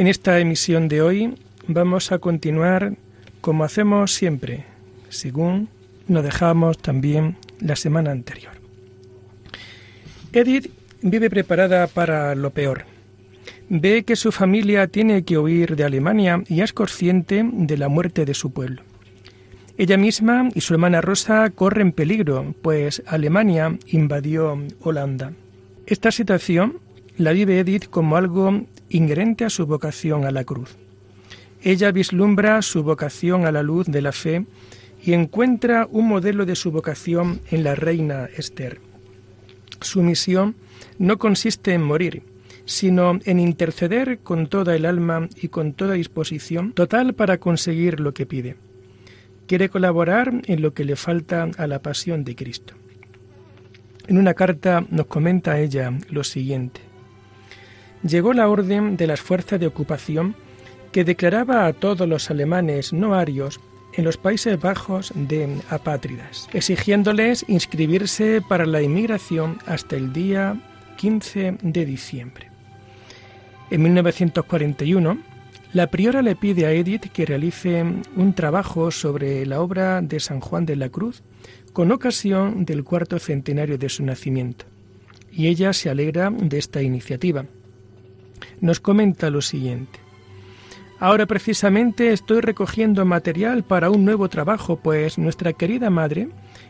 En esta emisión de hoy vamos a continuar como hacemos siempre, según nos dejamos también la semana anterior. Edith vive preparada para lo peor. Ve que su familia tiene que huir de Alemania y es consciente de la muerte de su pueblo. Ella misma y su hermana Rosa corren peligro, pues Alemania invadió Holanda. Esta situación la vive Edith como algo inherente a su vocación a la cruz. Ella vislumbra su vocación a la luz de la fe y encuentra un modelo de su vocación en la reina Esther. Su misión no consiste en morir, sino en interceder con toda el alma y con toda disposición total para conseguir lo que pide. Quiere colaborar en lo que le falta a la pasión de Cristo. En una carta nos comenta ella lo siguiente llegó la orden de las fuerzas de ocupación que declaraba a todos los alemanes no arios en los Países Bajos de apátridas, exigiéndoles inscribirse para la inmigración hasta el día 15 de diciembre. En 1941, la priora le pide a Edith que realice un trabajo sobre la obra de San Juan de la Cruz con ocasión del cuarto centenario de su nacimiento, y ella se alegra de esta iniciativa nos comenta lo siguiente. Ahora precisamente estoy recogiendo material para un nuevo trabajo, pues nuestra querida madre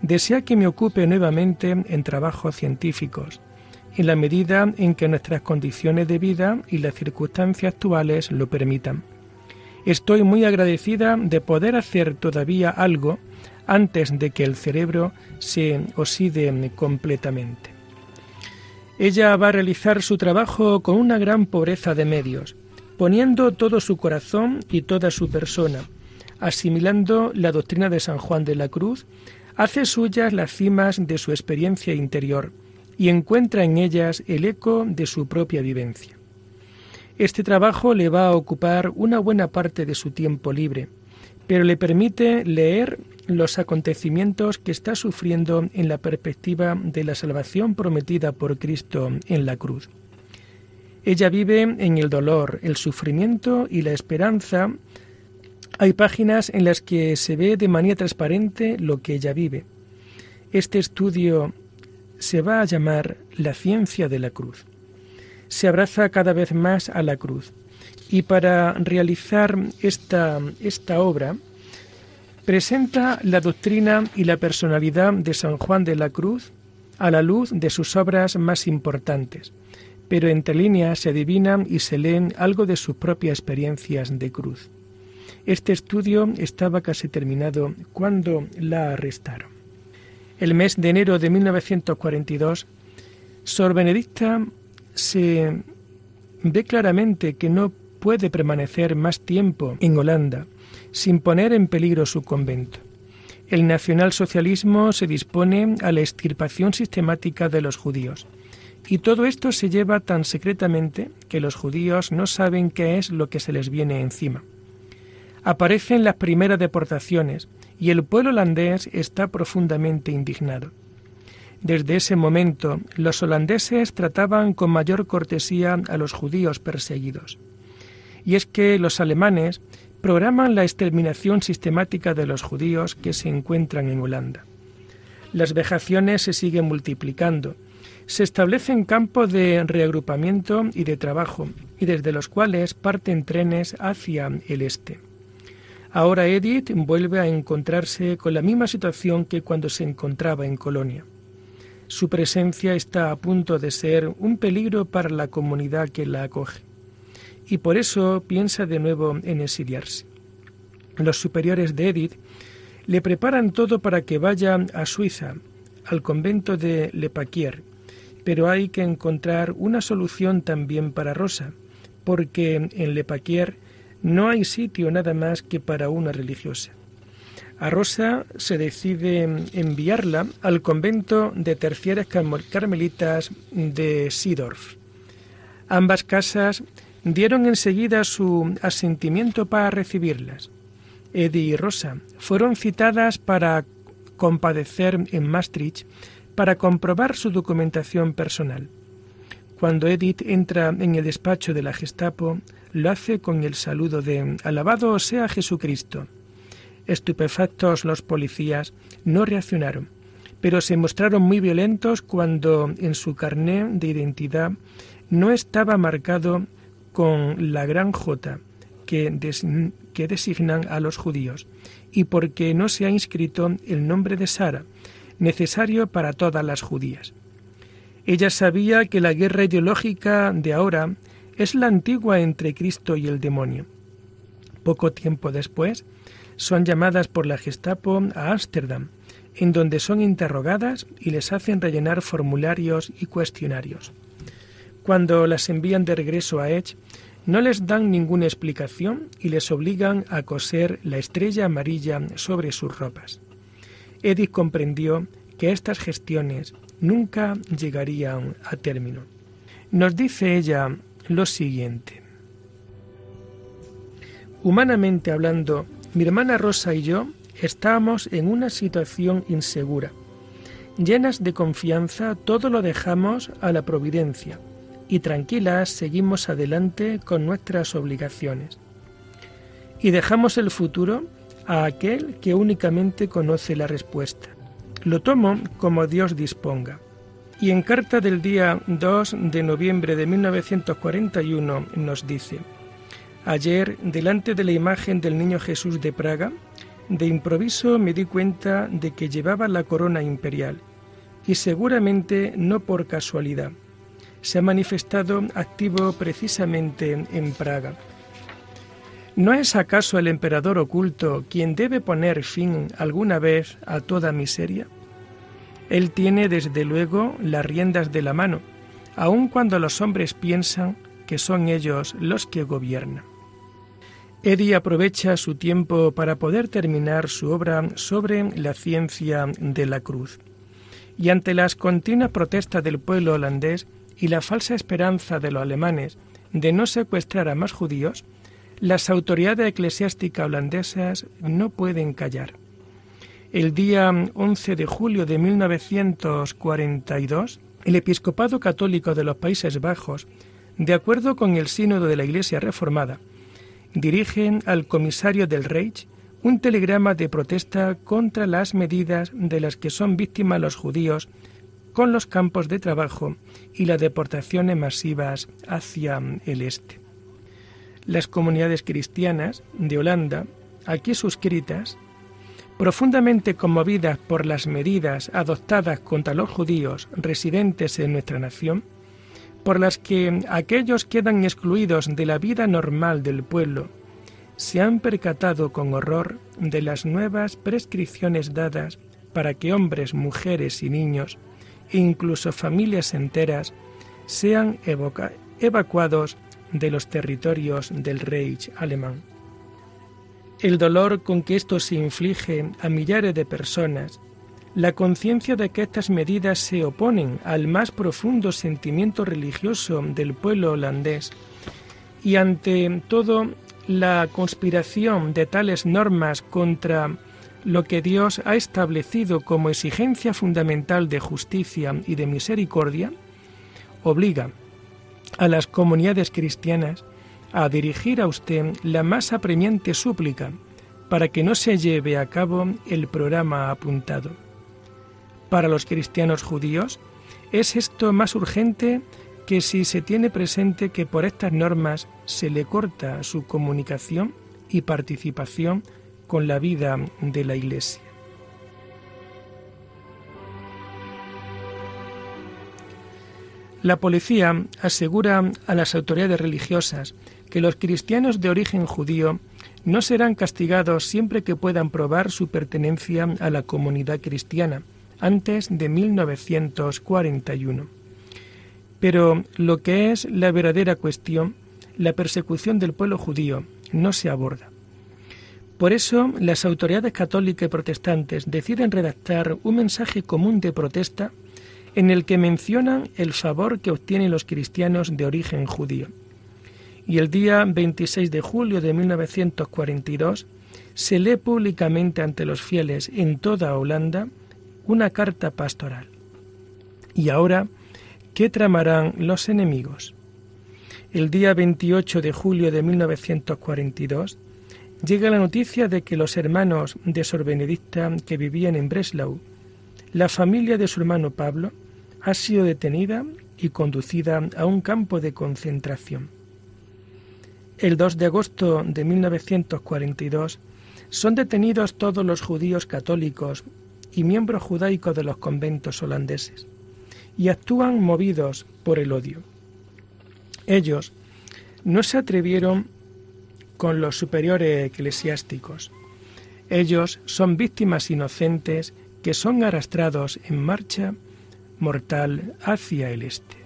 desea que me ocupe nuevamente en trabajos científicos, en la medida en que nuestras condiciones de vida y las circunstancias actuales lo permitan. Estoy muy agradecida de poder hacer todavía algo antes de que el cerebro se oxide completamente. Ella va a realizar su trabajo con una gran pobreza de medios, poniendo todo su corazón y toda su persona, asimilando la doctrina de San Juan de la Cruz, hace suyas las cimas de su experiencia interior y encuentra en ellas el eco de su propia vivencia. Este trabajo le va a ocupar una buena parte de su tiempo libre, pero le permite leer los acontecimientos que está sufriendo en la perspectiva de la salvación prometida por Cristo en la cruz. Ella vive en el dolor, el sufrimiento y la esperanza. Hay páginas en las que se ve de manera transparente lo que ella vive. Este estudio se va a llamar la ciencia de la cruz. Se abraza cada vez más a la cruz. Y para realizar esta, esta obra, presenta la doctrina y la personalidad de San Juan de la Cruz a la luz de sus obras más importantes, pero entre líneas se adivinan y se leen algo de sus propias experiencias de cruz. Este estudio estaba casi terminado cuando la arrestaron. El mes de enero de 1942, Sor Benedicta se ve claramente que no puede permanecer más tiempo en Holanda sin poner en peligro su convento. El nacionalsocialismo se dispone a la extirpación sistemática de los judíos. Y todo esto se lleva tan secretamente que los judíos no saben qué es lo que se les viene encima. Aparecen las primeras deportaciones y el pueblo holandés está profundamente indignado. Desde ese momento, los holandeses trataban con mayor cortesía a los judíos perseguidos. Y es que los alemanes programan la exterminación sistemática de los judíos que se encuentran en Holanda. Las vejaciones se siguen multiplicando. Se establecen campos de reagrupamiento y de trabajo, y desde los cuales parten trenes hacia el este. Ahora Edith vuelve a encontrarse con la misma situación que cuando se encontraba en Colonia. Su presencia está a punto de ser un peligro para la comunidad que la acoge y por eso piensa de nuevo en exiliarse. Los superiores de Edith le preparan todo para que vaya a Suiza, al convento de Le Paquier, pero hay que encontrar una solución también para Rosa, porque en Lepaquier no hay sitio nada más que para una religiosa. A Rosa se decide enviarla al convento de terciarias carmelitas de Sidorf. Ambas casas dieron enseguida su asentimiento para recibirlas. Eddie y Rosa fueron citadas para compadecer en Maastricht para comprobar su documentación personal. Cuando Edith entra en el despacho de la Gestapo, lo hace con el saludo de Alabado sea Jesucristo. Estupefactos los policías no reaccionaron, pero se mostraron muy violentos cuando en su carné de identidad no estaba marcado con la gran J que, designan a los judíos y porque no se ha inscrito el nombre de Sara, necesario para todas las judías. Ella sabía que la guerra ideológica de ahora es la antigua entre Cristo y el demonio. Poco tiempo después, son llamadas por la Gestapo a Ámsterdam, en donde son interrogadas y les hacen rellenar formularios y cuestionarios. Cuando las envían de regreso a Edge, no les dan ninguna explicación y les obligan a coser la estrella amarilla sobre sus ropas. Edith comprendió que estas gestiones nunca llegarían a término. Nos dice ella lo siguiente. Humanamente hablando, mi hermana Rosa y yo estábamos en una situación insegura. Llenas de confianza, todo lo dejamos a la providencia y tranquilas seguimos adelante con nuestras obligaciones. Y dejamos el futuro a aquel que únicamente conoce la respuesta. Lo tomo como Dios disponga. Y en carta del día 2 de noviembre de 1941 nos dice, Ayer, delante de la imagen del Niño Jesús de Praga, de improviso me di cuenta de que llevaba la corona imperial, y seguramente no por casualidad. Se ha manifestado activo precisamente en Praga. ¿No es acaso el emperador oculto quien debe poner fin alguna vez a toda miseria? Él tiene desde luego las riendas de la mano, aun cuando los hombres piensan que son ellos los que gobiernan. Eddie aprovecha su tiempo para poder terminar su obra sobre la ciencia de la cruz. Y ante las continuas protestas del pueblo holandés y la falsa esperanza de los alemanes de no secuestrar a más judíos, las autoridades eclesiásticas holandesas no pueden callar. El día 11 de julio de 1942, el episcopado católico de los Países Bajos, de acuerdo con el sínodo de la Iglesia Reformada, dirigen al comisario del Reich un telegrama de protesta contra las medidas de las que son víctimas los judíos con los campos de trabajo y las deportaciones masivas hacia el este. Las comunidades cristianas de Holanda, aquí suscritas, profundamente conmovidas por las medidas adoptadas contra los judíos residentes en nuestra nación, por las que aquellos quedan excluidos de la vida normal del pueblo, se han percatado con horror de las nuevas prescripciones dadas para que hombres, mujeres y niños, incluso familias enteras, sean evacuados de los territorios del Reich alemán. El dolor con que esto se inflige a millares de personas, la conciencia de que estas medidas se oponen al más profundo sentimiento religioso del pueblo holandés y ante todo la conspiración de tales normas contra lo que Dios ha establecido como exigencia fundamental de justicia y de misericordia, obliga a las comunidades cristianas a dirigir a usted la más apremiante súplica para que no se lleve a cabo el programa apuntado. Para los cristianos judíos es esto más urgente que si se tiene presente que por estas normas se le corta su comunicación y participación con la vida de la Iglesia. La policía asegura a las autoridades religiosas que los cristianos de origen judío no serán castigados siempre que puedan probar su pertenencia a la comunidad cristiana antes de 1941. Pero lo que es la verdadera cuestión la persecución del pueblo judío no se aborda. Por eso, las autoridades católicas y protestantes deciden redactar un mensaje común de protesta en el que mencionan el favor que obtienen los cristianos de origen judío. Y el día 26 de julio de 1942 se lee públicamente ante los fieles en toda Holanda una carta pastoral. Y ahora, ¿qué tramarán los enemigos? El día 28 de julio de 1942 llega la noticia de que los hermanos de Sor Benedicta que vivían en Breslau, la familia de su hermano Pablo, ha sido detenida y conducida a un campo de concentración. El 2 de agosto de 1942 son detenidos todos los judíos católicos y miembros judaicos de los conventos holandeses y actúan movidos por el odio. Ellos no se atrevieron con los superiores eclesiásticos. Ellos son víctimas inocentes que son arrastrados en marcha mortal hacia el este.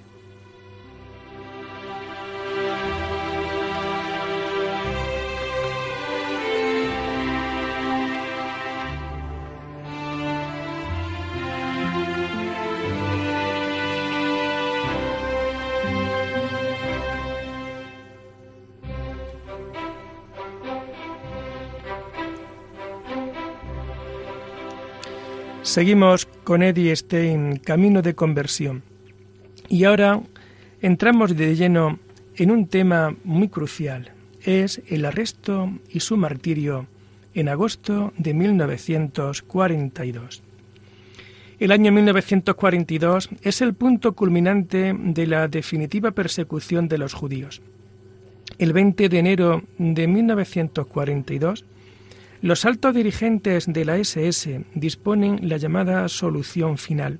Seguimos con Eddie Stein, Camino de Conversión. Y ahora entramos de lleno en un tema muy crucial. Es el arresto y su martirio en agosto de 1942. El año 1942 es el punto culminante de la definitiva persecución de los judíos. El 20 de enero de 1942, los altos dirigentes de la SS disponen la llamada solución final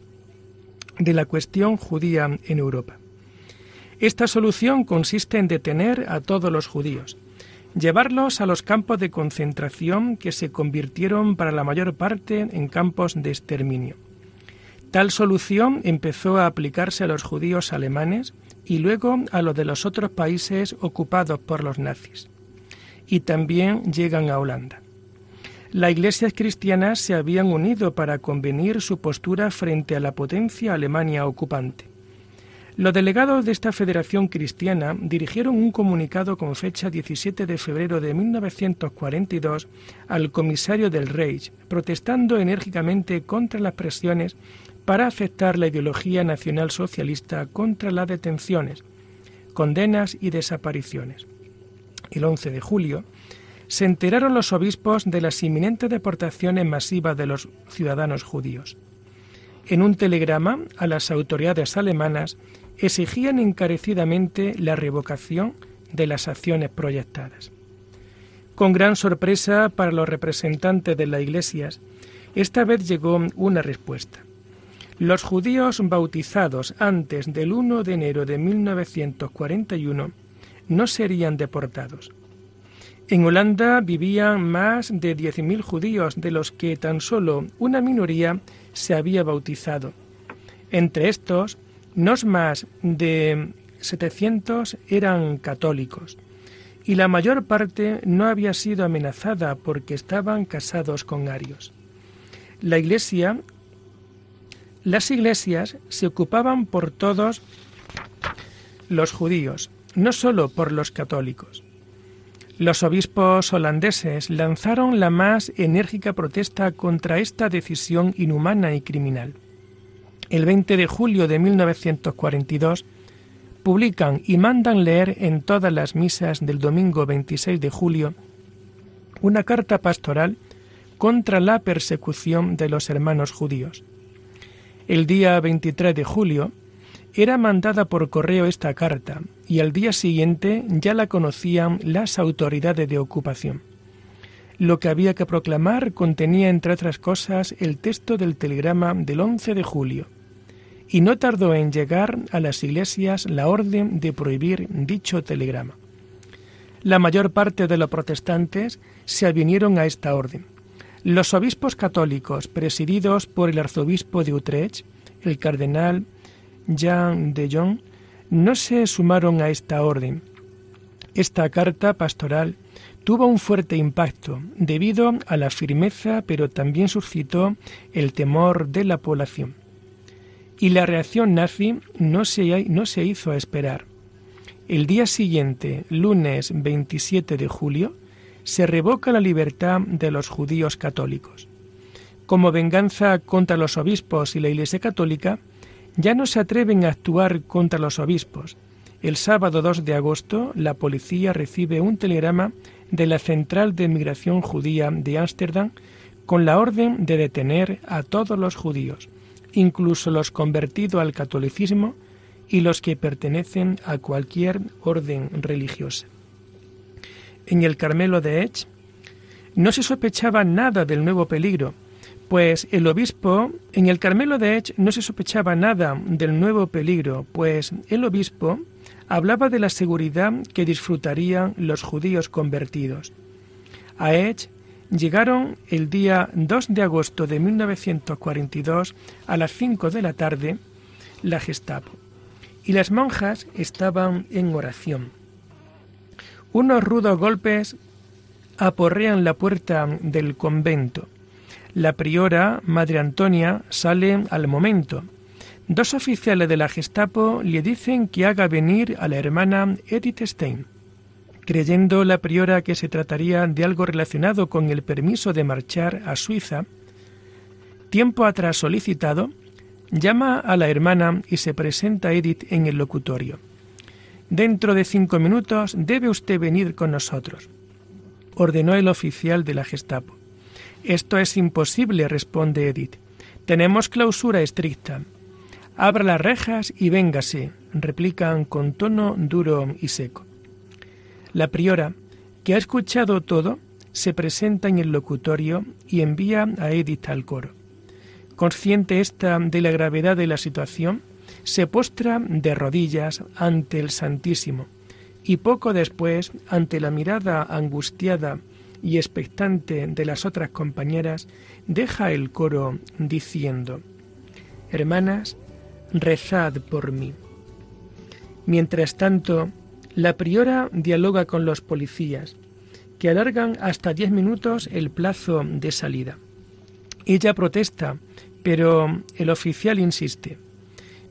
de la cuestión judía en Europa. Esta solución consiste en detener a todos los judíos, llevarlos a los campos de concentración que se convirtieron para la mayor parte en campos de exterminio. Tal solución empezó a aplicarse a los judíos alemanes y luego a los de los otros países ocupados por los nazis. Y también llegan a Holanda. Las iglesias cristianas se habían unido para convenir su postura frente a la potencia Alemania ocupante. Los delegados de esta federación cristiana dirigieron un comunicado con fecha 17 de febrero de 1942 al comisario del Reich, protestando enérgicamente contra las presiones para aceptar la ideología nacional socialista contra las detenciones, condenas y desapariciones. El 11 de julio, se enteraron los obispos de las inminentes deportaciones masivas de los ciudadanos judíos. En un telegrama a las autoridades alemanas exigían encarecidamente la revocación de las acciones proyectadas. Con gran sorpresa para los representantes de las iglesias, esta vez llegó una respuesta. Los judíos bautizados antes del 1 de enero de 1941 no serían deportados. En Holanda vivían más de 10.000 judíos, de los que tan solo una minoría se había bautizado. Entre estos, no más de 700 eran católicos, y la mayor parte no había sido amenazada porque estaban casados con arios. La iglesia, las iglesias se ocupaban por todos los judíos, no solo por los católicos. Los obispos holandeses lanzaron la más enérgica protesta contra esta decisión inhumana y criminal. El 20 de julio de 1942 publican y mandan leer en todas las misas del domingo 26 de julio una carta pastoral contra la persecución de los hermanos judíos. El día 23 de julio, era mandada por correo esta carta y al día siguiente ya la conocían las autoridades de ocupación. Lo que había que proclamar contenía, entre otras cosas, el texto del telegrama del 11 de julio, y no tardó en llegar a las iglesias la orden de prohibir dicho telegrama. La mayor parte de los protestantes se avinieron a esta orden. Los obispos católicos, presididos por el arzobispo de Utrecht, el cardenal Jean de Jong no se sumaron a esta orden, Esta carta pastoral tuvo un fuerte impacto debido a la firmeza, pero también suscitó el temor de la población. Y la reacción nazi no se, no se hizo esperar. El día siguiente, lunes 27 de julio, se revoca la libertad de los judíos católicos. Como venganza contra los obispos y la Iglesia católica, ya no se atreven a actuar contra los obispos. El sábado 2 de agosto, la policía recibe un telegrama de la Central de Migración Judía de Ámsterdam con la orden de detener a todos los judíos, incluso los convertidos al catolicismo y los que pertenecen a cualquier orden religiosa. En el Carmelo de Ech no se sospechaba nada del nuevo peligro, pues el obispo, en el Carmelo de Ech no se sospechaba nada del nuevo peligro, pues el obispo hablaba de la seguridad que disfrutarían los judíos convertidos. A Ech llegaron el día 2 de agosto de 1942 a las 5 de la tarde la Gestapo y las monjas estaban en oración. Unos rudos golpes aporrean la puerta del convento. La priora, Madre Antonia, sale al momento. Dos oficiales de la Gestapo le dicen que haga venir a la hermana Edith Stein. Creyendo la priora que se trataría de algo relacionado con el permiso de marchar a Suiza, tiempo atrás solicitado, llama a la hermana y se presenta Edith en el locutorio. Dentro de cinco minutos debe usted venir con nosotros, ordenó el oficial de la Gestapo. Esto es imposible, responde Edith. Tenemos clausura estricta. Abra las rejas y véngase, replican con tono duro y seco. La priora, que ha escuchado todo, se presenta en el locutorio y envía a Edith al coro. Consciente esta de la gravedad de la situación, se postra de rodillas ante el Santísimo y poco después, ante la mirada angustiada y expectante de las otras compañeras, deja el coro diciendo, Hermanas, rezad por mí. Mientras tanto, la priora dialoga con los policías, que alargan hasta diez minutos el plazo de salida. Ella protesta, pero el oficial insiste.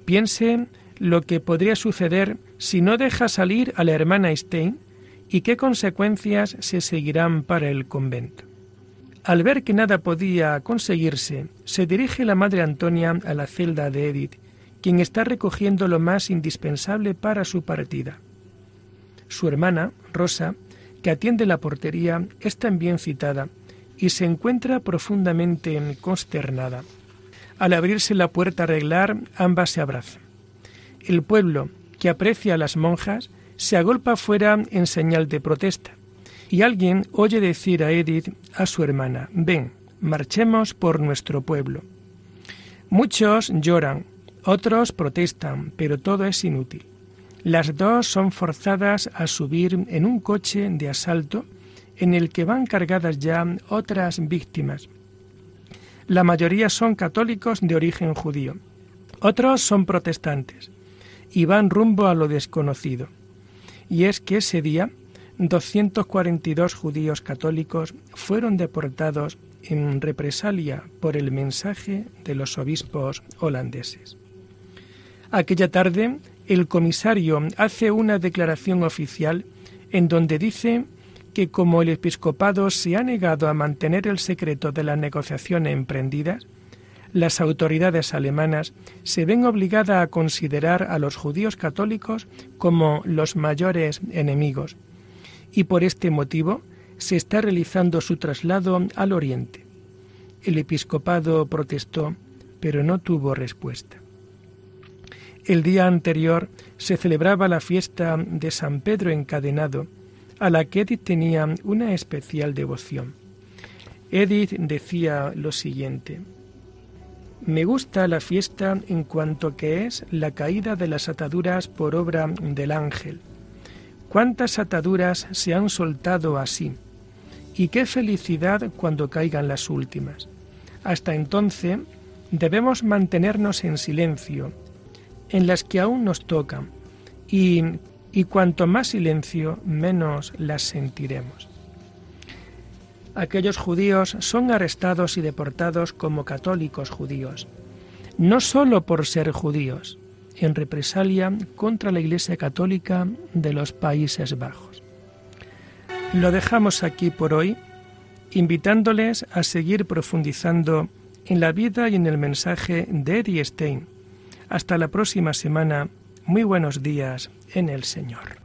Piense lo que podría suceder si no deja salir a la hermana Stein y qué consecuencias se seguirán para el convento. Al ver que nada podía conseguirse, se dirige la madre Antonia a la celda de Edith, quien está recogiendo lo más indispensable para su partida. Su hermana, Rosa, que atiende la portería, es también citada y se encuentra profundamente consternada. Al abrirse la puerta a arreglar, ambas se abrazan. El pueblo, que aprecia a las monjas, se agolpa fuera en señal de protesta, y alguien oye decir a Edith, a su hermana, ven, marchemos por nuestro pueblo. Muchos lloran, otros protestan, pero todo es inútil. Las dos son forzadas a subir en un coche de asalto en el que van cargadas ya otras víctimas. La mayoría son católicos de origen judío, otros son protestantes y van rumbo a lo desconocido y es que ese día 242 judíos católicos fueron deportados en represalia por el mensaje de los obispos holandeses. Aquella tarde, el comisario hace una declaración oficial en donde dice que como el episcopado se ha negado a mantener el secreto de las negociaciones emprendidas, las autoridades alemanas se ven obligadas a considerar a los judíos católicos como los mayores enemigos y por este motivo se está realizando su traslado al oriente. El episcopado protestó, pero no tuvo respuesta. El día anterior se celebraba la fiesta de San Pedro encadenado, a la que Edith tenía una especial devoción. Edith decía lo siguiente, me gusta la fiesta en cuanto que es la caída de las ataduras por obra del ángel. ¿Cuántas ataduras se han soltado así? Y qué felicidad cuando caigan las últimas. Hasta entonces debemos mantenernos en silencio, en las que aún nos tocan, y, cuanto más silencio, menos las sentiremos. Aquellos judíos son arrestados y deportados como católicos judíos, no sólo por ser judíos, en represalia contra la Iglesia Católica de los Países Bajos. Lo dejamos aquí por hoy, invitándoles a seguir profundizando en la vida y en el mensaje de Eddie Stein. Hasta la próxima semana. Muy buenos días en el Señor.